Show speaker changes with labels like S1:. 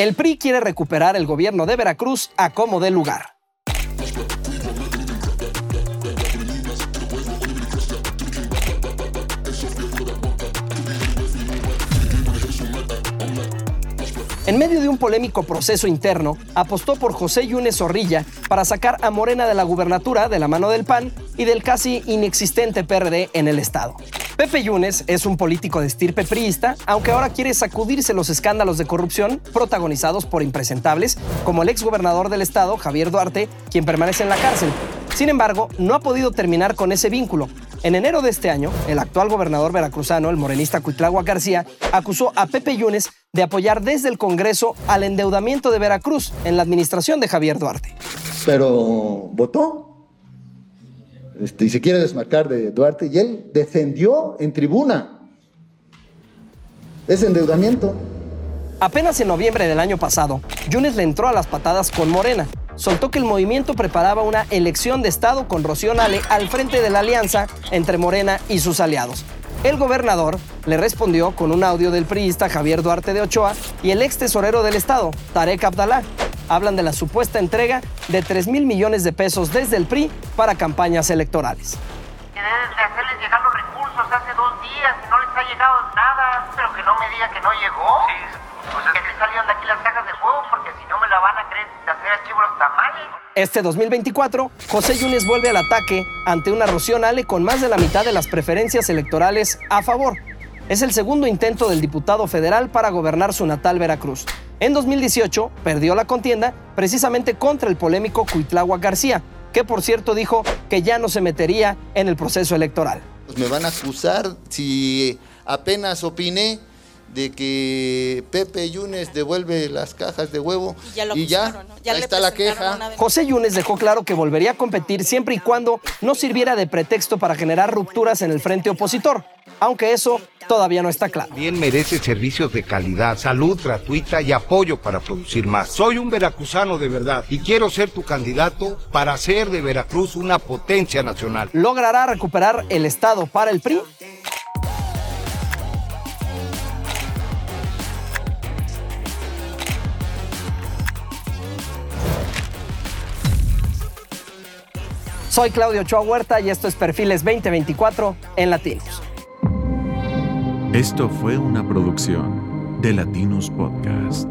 S1: El PRI quiere recuperar el gobierno de Veracruz a como dé lugar. En medio de un polémico proceso interno, apostó por José Yunes Zorrilla para sacar a Morena de la gubernatura de la mano del PAN y del casi inexistente PRD en el Estado. Pepe Yunes es un político de estirpe priista, aunque ahora quiere sacudirse los escándalos de corrupción protagonizados por impresentables como el exgobernador del Estado, Javier Duarte, quien permanece en la cárcel. Sin embargo, no ha podido terminar con ese vínculo, en enero de este año, el actual gobernador veracruzano, el morenista Cuitlagua García, acusó a Pepe Yunes de apoyar desde el Congreso al endeudamiento de Veracruz en la administración de Javier Duarte.
S2: Pero votó este, y se quiere desmarcar de Duarte y él defendió en tribuna ese endeudamiento.
S1: Apenas en noviembre del año pasado, Yunes le entró a las patadas con Morena soltó que el movimiento preparaba una elección de Estado con Rocío Nale al frente de la alianza entre Morena y sus aliados. El gobernador le respondió con un audio del priista Javier Duarte de Ochoa y el ex tesorero del Estado, Tarek Abdalá. Hablan de la supuesta entrega de 3 mil millones de pesos desde el PRI para campañas electorales.
S3: Que debes de hacerles llegar los recursos hace dos días y no les ha llegado nada, pero que no me diga que no llegó. Sí, pues es que salieron de aquí las cajas de juego porque si no me la van a creer hacer archivo los tamales.
S1: Este 2024, José Yunes vuelve al ataque ante una Rocío Ale con más de la mitad de las preferencias electorales a favor. Es el segundo intento del diputado federal para gobernar su natal Veracruz. En 2018 perdió la contienda precisamente contra el polémico Cuitlagua García, que por cierto dijo que ya no se metería en el proceso electoral.
S2: Pues me van a acusar si apenas opiné de que Pepe Yunes devuelve las cajas de huevo y ya, ahí está la queja.
S1: José Yunes dejó claro que volvería a competir siempre y cuando no sirviera de pretexto para generar rupturas en el frente opositor, aunque eso todavía no está claro.
S4: Bien merece servicios de calidad, salud gratuita y apoyo para producir más. Soy un veracruzano de verdad y quiero ser tu candidato para hacer de Veracruz una potencia nacional.
S1: ¿Logrará recuperar el Estado para el PRI? Soy Claudio Ochoa Huerta y esto es Perfiles 2024 en Latinos.
S5: Esto fue una producción de Latinos Podcast.